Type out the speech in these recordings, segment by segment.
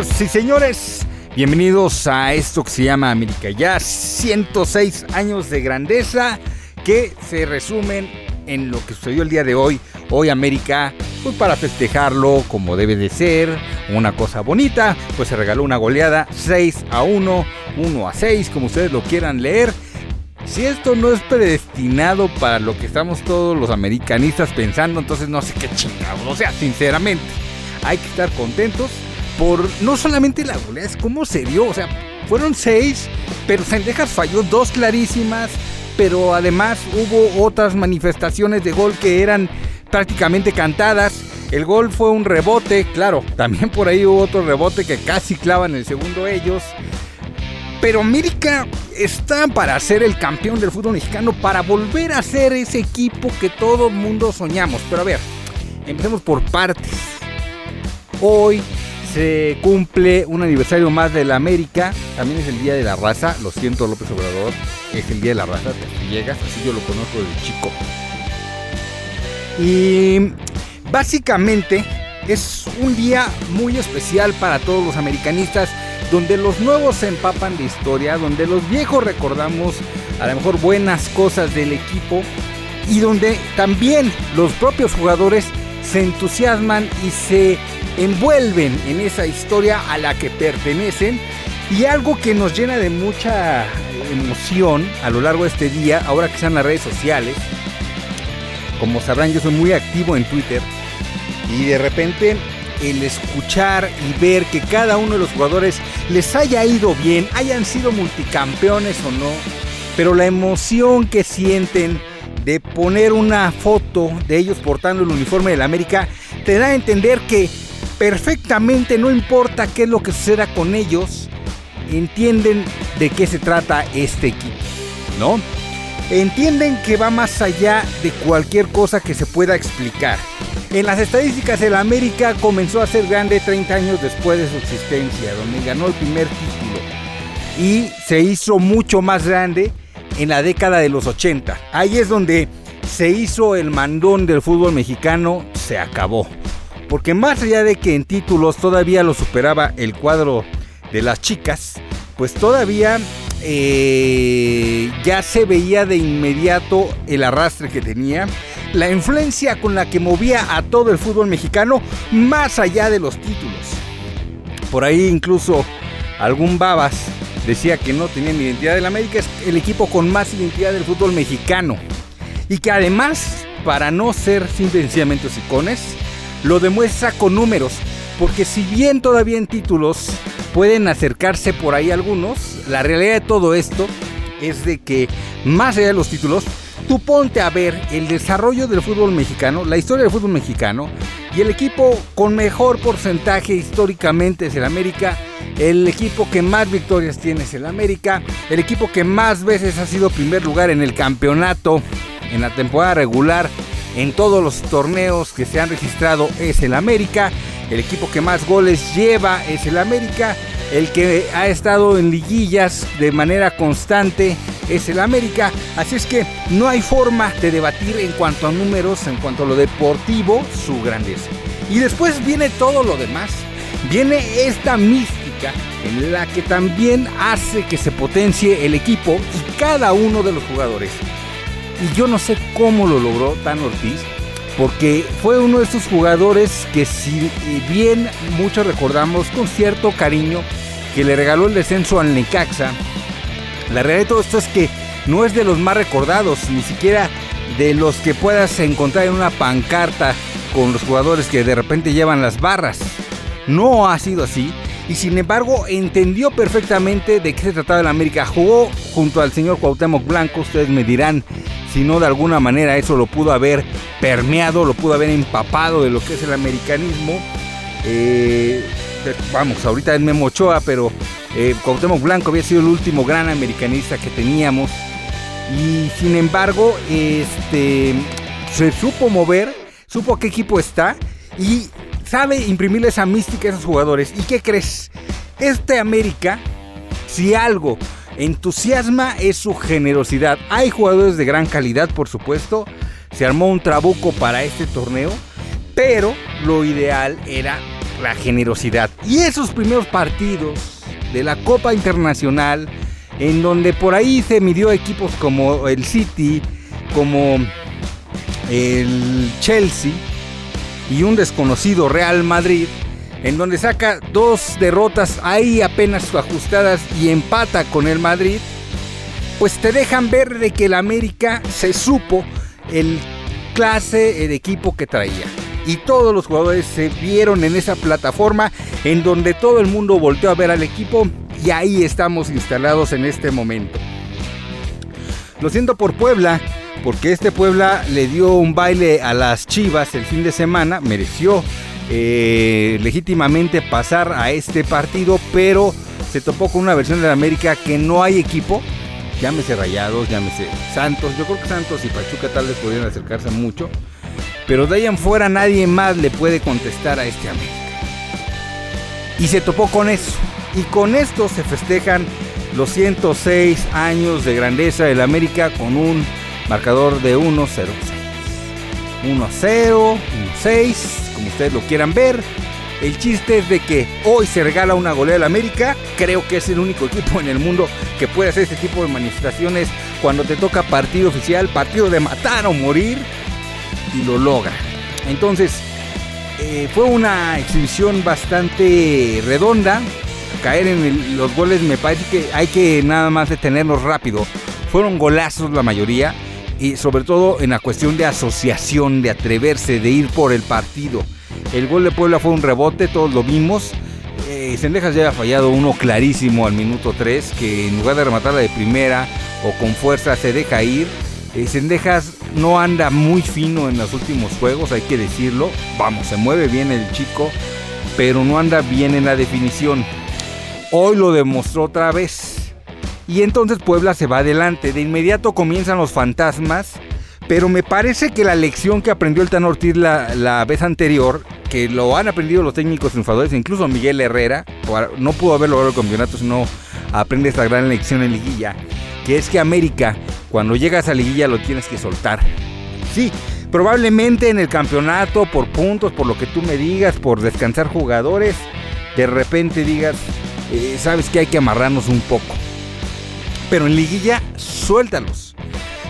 Señoras y señores, bienvenidos a esto que se llama América. Ya 106 años de grandeza que se resumen en lo que sucedió el día de hoy. Hoy América, pues para festejarlo como debe de ser, una cosa bonita, pues se regaló una goleada 6 a 1, 1 a 6, como ustedes lo quieran leer. Si esto no es predestinado para lo que estamos todos los americanistas pensando, entonces no sé qué chingados. O sea, sinceramente, hay que estar contentos no solamente la goleada, es cómo se dio. O sea, fueron seis, pero Sendejas falló dos clarísimas, pero además hubo otras manifestaciones de gol que eran prácticamente cantadas. El gol fue un rebote, claro, también por ahí hubo otro rebote que casi clavan el segundo ellos. Pero América está para ser el campeón del fútbol mexicano, para volver a ser ese equipo que todo mundo soñamos. Pero a ver, empecemos por partes. Hoy se cumple un aniversario más de la América. También es el Día de la Raza. Lo siento, López Obrador. Es el Día de la Raza. Te llegas, así yo lo conozco desde chico. Y básicamente es un día muy especial para todos los americanistas donde los nuevos se empapan de historia, donde los viejos recordamos a lo mejor buenas cosas del equipo y donde también los propios jugadores se entusiasman y se envuelven en esa historia a la que pertenecen y algo que nos llena de mucha emoción a lo largo de este día, ahora que están las redes sociales. Como sabrán, yo soy muy activo en Twitter y de repente el escuchar y ver que cada uno de los jugadores les haya ido bien, hayan sido multicampeones o no, pero la emoción que sienten de poner una foto de ellos portando el uniforme de la América te da a entender que perfectamente no importa qué es lo que suceda con ellos, entienden de qué se trata este equipo, ¿no? Entienden que va más allá de cualquier cosa que se pueda explicar. En las estadísticas, el América comenzó a ser grande 30 años después de su existencia, donde ganó el primer título. Y se hizo mucho más grande en la década de los 80. Ahí es donde se hizo el mandón del fútbol mexicano, se acabó. Porque más allá de que en títulos todavía lo superaba el cuadro de las chicas, pues todavía eh, ya se veía de inmediato el arrastre que tenía, la influencia con la que movía a todo el fútbol mexicano, más allá de los títulos. Por ahí incluso algún babas decía que no tenían identidad del América, es el equipo con más identidad del fútbol mexicano. Y que además, para no ser simplemente icones, lo demuestra con números, porque si bien todavía en títulos pueden acercarse por ahí algunos, la realidad de todo esto es de que más allá de los títulos, tú ponte a ver el desarrollo del fútbol mexicano, la historia del fútbol mexicano y el equipo con mejor porcentaje históricamente es el América, el equipo que más victorias tiene es el América, el equipo que más veces ha sido primer lugar en el campeonato en la temporada regular en todos los torneos que se han registrado es el América. El equipo que más goles lleva es el América. El que ha estado en liguillas de manera constante es el América. Así es que no hay forma de debatir en cuanto a números, en cuanto a lo deportivo, su grandeza. Y después viene todo lo demás. Viene esta mística en la que también hace que se potencie el equipo y cada uno de los jugadores. Y yo no sé cómo lo logró Tan Ortiz, porque fue uno de esos jugadores que si bien muchos recordamos con cierto cariño que le regaló el descenso al Necaxa, la realidad de todo esto es que no es de los más recordados, ni siquiera de los que puedas encontrar en una pancarta con los jugadores que de repente llevan las barras. No ha sido así y sin embargo entendió perfectamente de qué se trataba el América. Jugó junto al señor Cuauhtémoc Blanco, ustedes me dirán si no de alguna manera eso lo pudo haber permeado, lo pudo haber empapado de lo que es el americanismo. Eh, vamos, ahorita es Memo Ochoa, pero eh, Blanco había sido el último gran americanista que teníamos. Y sin embargo, este, se supo mover, supo qué equipo está y sabe imprimirle esa mística a esos jugadores. ¿Y qué crees? Este América, si algo entusiasma es su generosidad. Hay jugadores de gran calidad, por supuesto. Se armó un trabuco para este torneo, pero lo ideal era la generosidad. Y esos primeros partidos de la Copa Internacional, en donde por ahí se midió equipos como el City, como el Chelsea y un desconocido Real Madrid, en donde saca dos derrotas ahí apenas ajustadas y empata con el Madrid, pues te dejan ver de que el América se supo el clase de equipo que traía. Y todos los jugadores se vieron en esa plataforma en donde todo el mundo volteó a ver al equipo y ahí estamos instalados en este momento. Lo siento por Puebla, porque este Puebla le dio un baile a las Chivas el fin de semana, mereció eh, legítimamente pasar a este partido, pero se topó con una versión de la América que no hay equipo, llámese Rayados, llámese Santos, yo creo que Santos y Pachuca tal vez podrían acercarse mucho, pero de ahí en fuera nadie más le puede contestar a este América. Y se topó con eso, y con esto se festejan los 106 años de grandeza del América con un marcador de 1-0. 1-0, 1-6, como ustedes lo quieran ver. El chiste es de que hoy se regala una goleada al América. Creo que es el único equipo en el mundo que puede hacer este tipo de manifestaciones cuando te toca partido oficial, partido de matar o morir, y lo logra. Entonces, eh, fue una exhibición bastante redonda. Caer en los goles me parece que hay que nada más detenernos rápido. Fueron golazos la mayoría y sobre todo en la cuestión de asociación, de atreverse, de ir por el partido. El gol de Puebla fue un rebote, todos lo vimos. Eh, Sendejas ya había fallado uno clarísimo al minuto 3, que en lugar de rematarla de primera o con fuerza se deja ir. Eh, Sendejas no anda muy fino en los últimos juegos, hay que decirlo. Vamos, se mueve bien el chico, pero no anda bien en la definición. Hoy lo demostró otra vez y entonces Puebla se va adelante. De inmediato comienzan los fantasmas. Pero me parece que la lección que aprendió el Tan Ortiz la, vez anterior, que lo han aprendido los técnicos triunfadores, incluso Miguel Herrera, no pudo haber logrado el campeonato si no aprende esta gran lección en liguilla, que es que América, cuando llegas a liguilla lo tienes que soltar. Sí, probablemente en el campeonato, por puntos, por lo que tú me digas, por descansar jugadores, de repente digas, eh, sabes que hay que amarrarnos un poco. Pero en liguilla, suéltalos.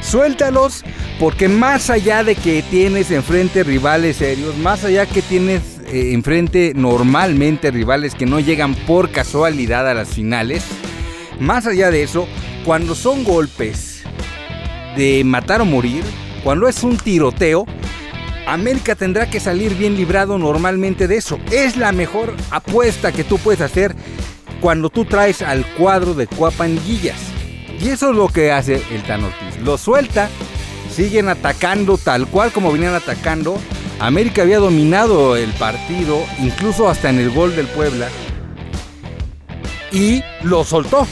Suéltalos porque más allá de que tienes enfrente rivales serios, más allá que tienes eh, enfrente normalmente rivales que no llegan por casualidad a las finales, más allá de eso, cuando son golpes de matar o morir, cuando es un tiroteo, América tendrá que salir bien librado normalmente de eso. Es la mejor apuesta que tú puedes hacer cuando tú traes al cuadro de Cuapa en guillas. Y eso es lo que hace el Tan. Lo suelta, siguen atacando tal cual como venían atacando. América había dominado el partido, incluso hasta en el gol del Puebla. Y lo soltó.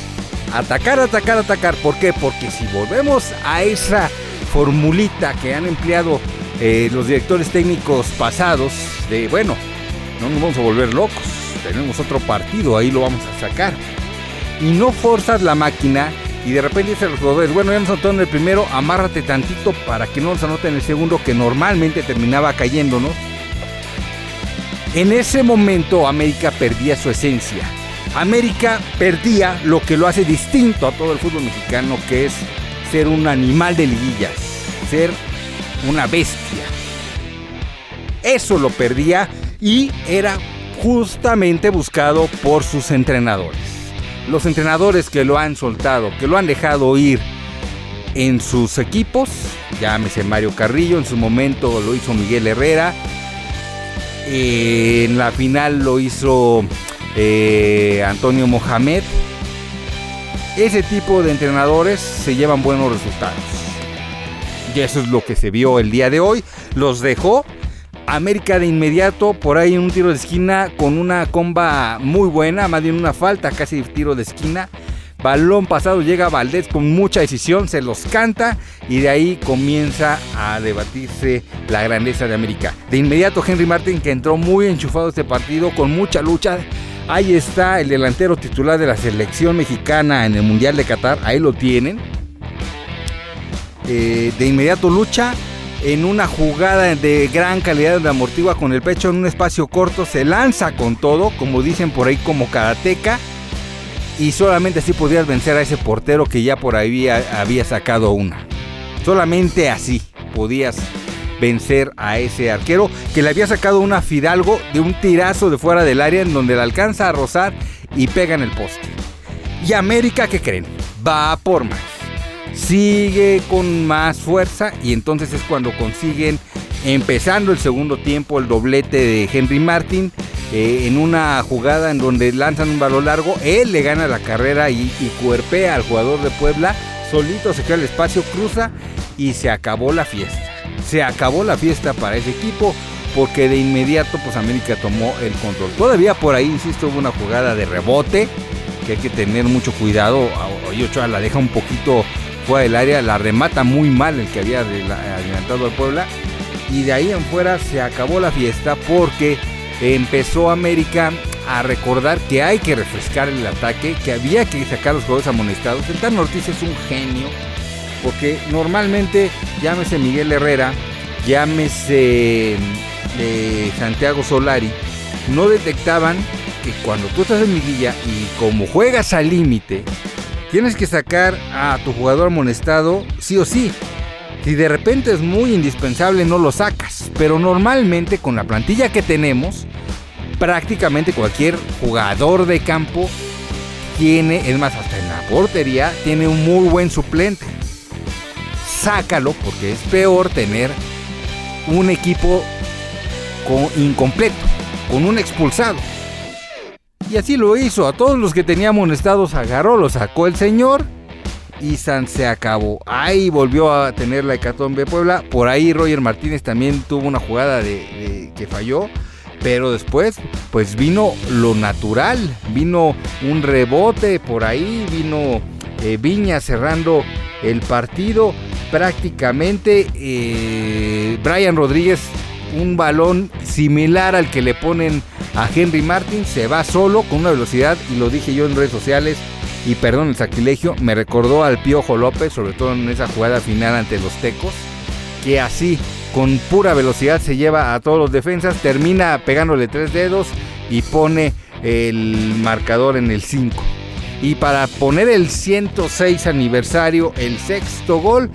Atacar, atacar, atacar. ¿Por qué? Porque si volvemos a esa formulita que han empleado eh, los directores técnicos pasados, de bueno, no nos vamos a volver locos, tenemos otro partido, ahí lo vamos a sacar. Y no forzas la máquina y de repente dice los jugadores, bueno, ya nos en el primero, amárrate tantito para que no nos anote en el segundo, que normalmente terminaba cayéndonos. En ese momento América perdía su esencia. América perdía lo que lo hace distinto a todo el fútbol mexicano, que es ser un animal de liguillas, ser una bestia. Eso lo perdía y era justamente buscado por sus entrenadores los entrenadores que lo han soltado, que lo han dejado ir en sus equipos, llámese Mario Carrillo, en su momento lo hizo Miguel Herrera, en la final lo hizo eh, Antonio Mohamed. Ese tipo de entrenadores se llevan buenos resultados. Y eso es lo que se vio el día de hoy. Los dejó América de inmediato, por ahí en un tiro de esquina con una comba muy buena, más bien una falta casi tiro de esquina. Balón pasado llega Valdés con mucha decisión, se los canta y de ahí comienza a debatirse la grandeza de América. De inmediato Henry Martin que entró muy enchufado este partido con mucha lucha. Ahí está el delantero titular de la selección mexicana en el Mundial de Qatar, ahí lo tienen. Eh, de inmediato lucha, en una jugada de gran calidad de amortigua con el pecho en un espacio corto, se lanza con todo, como dicen por ahí como karateca, y solamente así podías vencer a ese portero que ya por ahí había, había sacado una. Solamente así podías vencer a ese arquero que le había sacado una Fidalgo de un tirazo de fuera del área en donde la alcanza a rozar y pega en el poste. Y América, ¿qué creen? Va por más sigue con más fuerza y entonces es cuando consiguen, empezando el segundo tiempo, el doblete de Henry Martin. Eh, en una jugada en donde lanzan un balón largo, él le gana la carrera y, y cuerpea al jugador de Puebla, solito se queda el espacio, cruza y se acabó la fiesta. Se acabó la fiesta para ese equipo porque de inmediato pues América tomó el control. Todavía por ahí, insisto, hubo una jugada de rebote que hay que tener mucho cuidado. Y Ochoa la deja un poquito fuera del área, la remata muy mal el que había adelantado al Puebla. Y de ahí en fuera se acabó la fiesta porque empezó América a recordar que hay que refrescar el ataque, que había que sacar los jugadores amonestados. El Tan Ortiz es un genio, porque normalmente, llámese Miguel Herrera, llámese eh, Santiago Solari, no detectaban que cuando tú estás en liguilla y como juegas al límite, tienes que sacar a tu jugador amonestado sí o sí. Si de repente es muy indispensable, no lo sacas. Pero normalmente con la plantilla que tenemos, prácticamente cualquier jugador de campo tiene, es más, hasta en la portería, tiene un muy buen suplente. Sácalo porque es peor tener un equipo incompleto, con un expulsado. Y así lo hizo. A todos los que tenía amonestados agarró, los sacó el señor. Y San se acabó. Ahí volvió a tener la hecatombe Puebla. Por ahí Roger Martínez también tuvo una jugada de, que falló. Pero después, pues vino lo natural. Vino un rebote por ahí. Vino eh, Viña cerrando el partido. Prácticamente eh, Brian Rodríguez, un balón similar al que le ponen a Henry Martin, se va solo con una velocidad, y lo dije yo en redes sociales, y perdón el sacrilegio, me recordó al Piojo López, sobre todo en esa jugada final ante los Tecos, que así, con pura velocidad, se lleva a todos los defensas, termina pegándole tres dedos y pone el marcador en el 5. Y para poner el 106 aniversario, el sexto gol,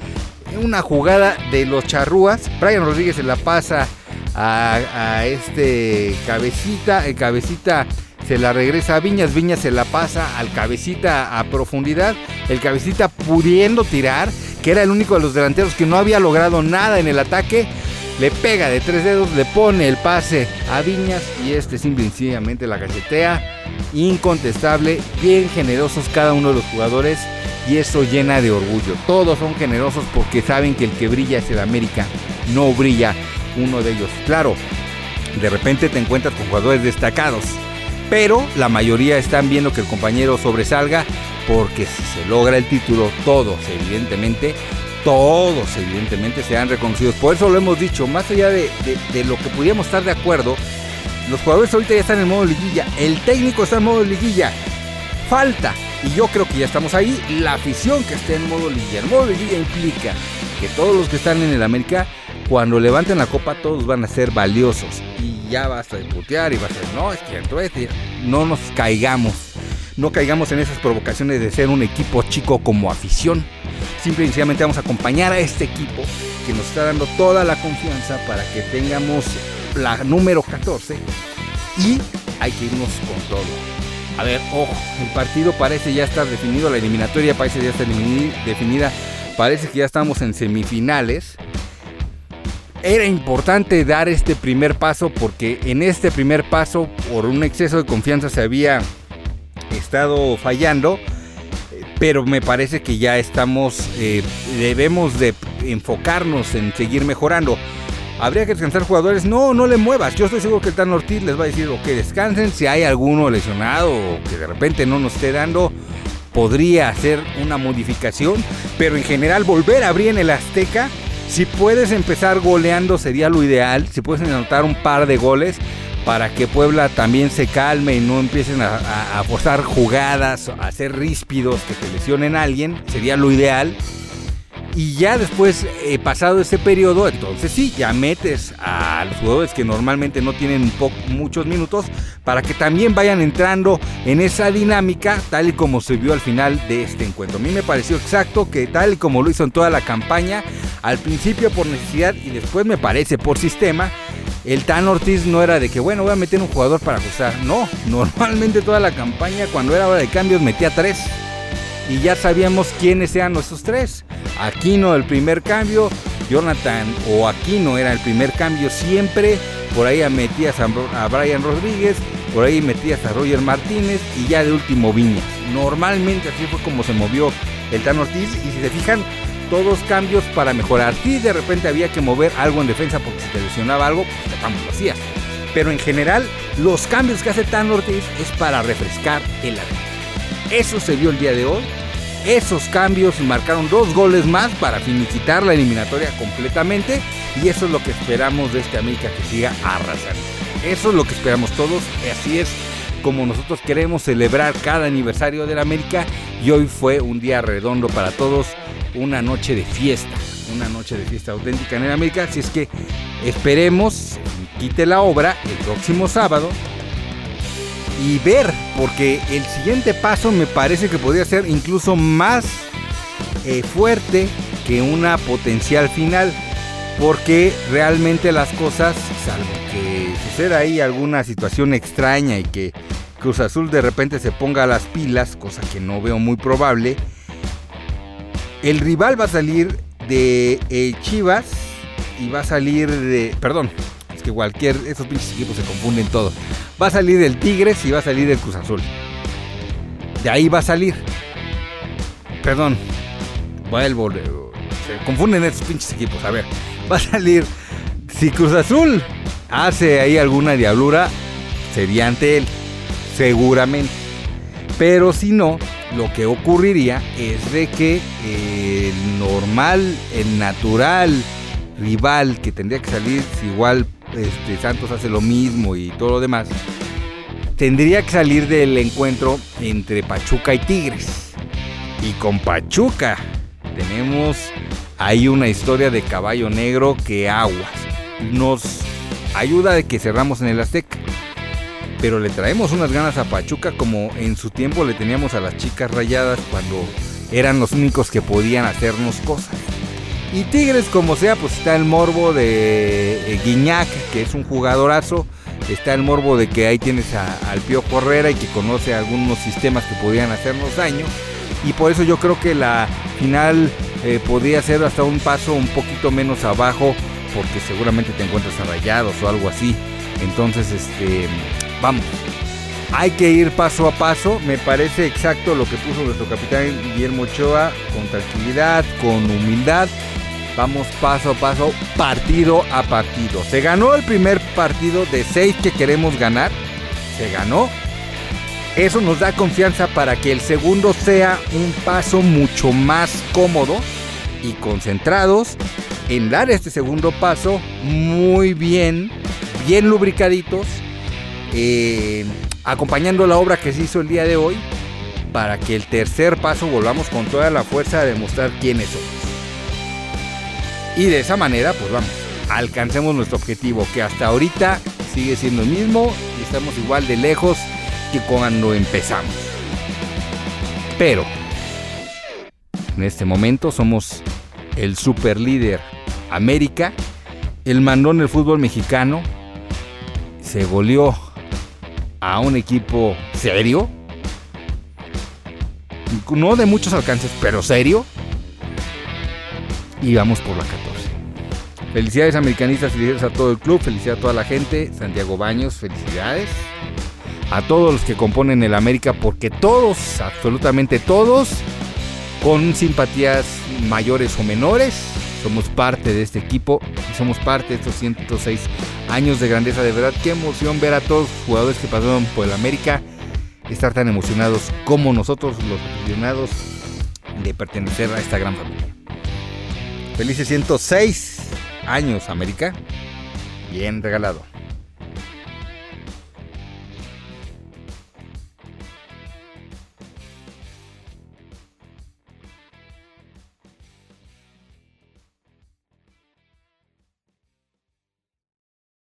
una jugada de los charrúas, Brian Rodríguez se la pasa a, este cabecita, el cabecita se la regresa a Viñas, Viñas se la pasa al cabecita a profundidad, el cabecita pudiendo tirar, que era el único de los delanteros que no había logrado nada en el ataque, le pega de tres dedos, le pone el pase a Viñas y este simplemente la cachetea, incontestable, bien generosos cada uno de los jugadores y eso llena de orgullo. Todos son generosos porque saben que el que brilla es el América, no brilla uno de ellos. Claro, de repente te encuentras con jugadores destacados, pero la mayoría están viendo que el compañero sobresalga porque si se logra el título, todos evidentemente, todos evidentemente serán reconocidos. Por eso lo hemos dicho, más allá de, de lo que pudiéramos estar de acuerdo, los jugadores ahorita ya están en modo liguilla, el técnico está en modo liguilla, falta, y yo creo que ya estamos ahí, la afición que esté en modo liguilla. El modo liguilla implica que todos los que están en el América cuando levanten la copa todos van a ser valiosos y ya basta de putear y va a ser, no, es que este, no nos caigamos, no caigamos en esas provocaciones de ser un equipo chico como afición. Simple y sencillamente vamos a acompañar a este equipo que nos está dando toda la confianza para que tengamos la número 14 y hay que irnos con todo. A ver, ojo, el partido parece ya estar definido, la eliminatoria parece ya estar definida, parece que ya estamos en semifinales era importante dar este primer paso porque en este primer paso, por un exceso de confianza, se había estado fallando. Pero me parece que ya estamos, eh, debemos de enfocarnos en seguir mejorando. ¿Habría que descansar jugadores? No, no le muevas. Yo estoy seguro que el Tan Ortiz les va a decir, que descansen. Si hay alguno lesionado o que de repente no nos esté dando, podría hacer una modificación. Pero en general volver a abrir en el Azteca si puedes empezar goleando sería lo ideal. Si puedes anotar un par de goles para que Puebla también se calme y no empiecen a, forzar jugadas, a hacer ríspidos que te lesionen a alguien, sería lo ideal. Y ya después, eh, pasado ese periodo, entonces sí, ya metes a los jugadores que normalmente no tienen muchos minutos para que también vayan entrando en esa dinámica tal y como se vio al final de este encuentro. A mí me pareció exacto que tal y como lo hizo en toda la campaña, al principio por necesidad y después me parece por sistema, el Tan Ortiz no era de que, bueno, voy a meter un jugador para ajustar. No, normalmente toda la campaña, cuando era hora de cambios, metía tres. Y ya sabíamos quiénes eran nuestros tres. Aquino el primer cambio, Jonathan o Aquino era el primer cambio siempre, por ahí metías a, Brian Rodríguez, por ahí metías a Roger Martínez y ya de último Viñas. Normalmente así fue como se movió el Tan Ortiz y si se fijan, todos cambios para mejorar. Si de repente había que mover algo en defensa porque si te lesionaba algo, pues lo hacías. Pero en general, los cambios que hace Tan Ortiz es para refrescar el área. Eso se vio el día de hoy esos cambios marcaron dos goles más para finiquitar la eliminatoria completamente y eso es lo que esperamos de este América que siga arrasando. Eso es lo que esperamos todos, así es como nosotros queremos celebrar cada aniversario de la América y hoy fue un día redondo para todos, una noche de fiesta, una noche de fiesta auténtica en el América, así es que esperemos quite la obra el próximo sábado y ver, porque el siguiente paso me parece que podría ser incluso más eh, fuerte que una potencial final, porque realmente las cosas, salvo que suceda ahí alguna situación extraña y que Cruz Azul de repente se ponga las pilas, cosa que no veo muy probable, el rival va a salir de eh, Chivas y va a salir de, perdón, que cualquier, esos pinches equipos se confunden todos. Va a salir el Tigres y va a salir el Cruz Azul. De ahí va a salir. Perdón, vuelvo, se confunden esos pinches equipos. A ver, va a salir, si Cruz Azul hace ahí alguna diablura, sería ante él, seguramente. Pero si no, lo que ocurriría es de que el normal, el natural rival que tendría que salir, igual este, Santos hace lo mismo y todo lo demás, tendría que salir del encuentro entre Pachuca y Tigres. Y con Pachuca tenemos ahí una historia de caballo negro que aguas. Nos ayuda de que cerramos en el Azteca. Pero le traemos unas ganas a Pachuca como en su tiempo le teníamos a las chicas rayadas cuando eran los únicos que podían hacernos cosas. Y Tigres, como sea, pues está el morbo de eh, Guiñac, que es un jugadorazo. Está el morbo de que ahí tienes al Pío Correra y que conoce algunos sistemas que podrían hacernos daño. Y por eso yo creo que la final eh, podría ser hasta un paso un poquito menos abajo, porque seguramente te encuentras a rayados o algo así. Entonces, este, vamos, hay que ir paso a paso. Me parece exacto lo que puso nuestro capitán Guillermo Ochoa, con tranquilidad, con humildad. Vamos paso a paso, partido a partido. Se ganó el primer partido de seis que queremos ganar. Se ganó. Eso nos da confianza para que el segundo sea un paso mucho más cómodo y concentrados en dar este segundo paso muy bien, bien lubricaditos, eh, acompañando la obra que se hizo el día de hoy, para que el tercer paso volvamos con toda la fuerza a demostrar quiénes somos. Y de esa manera, pues vamos, alcancemos nuestro objetivo, que hasta ahorita sigue siendo el mismo y estamos igual de lejos que cuando empezamos. Pero, en este momento somos el super líder América, el mandón del fútbol mexicano, se goleó a un equipo serio, no de muchos alcances, pero serio, y vamos por la 14. Felicidades americanistas, felicidades a todo el club, felicidades a toda la gente. Santiago Baños, felicidades. A todos los que componen el América, porque todos, absolutamente todos, con simpatías mayores o menores, somos parte de este equipo y somos parte de estos 106 años de grandeza. De verdad, qué emoción ver a todos los jugadores que pasaron por el América estar tan emocionados como nosotros, los aficionados, de pertenecer a esta gran familia. Felices 106 años, América. Bien regalado.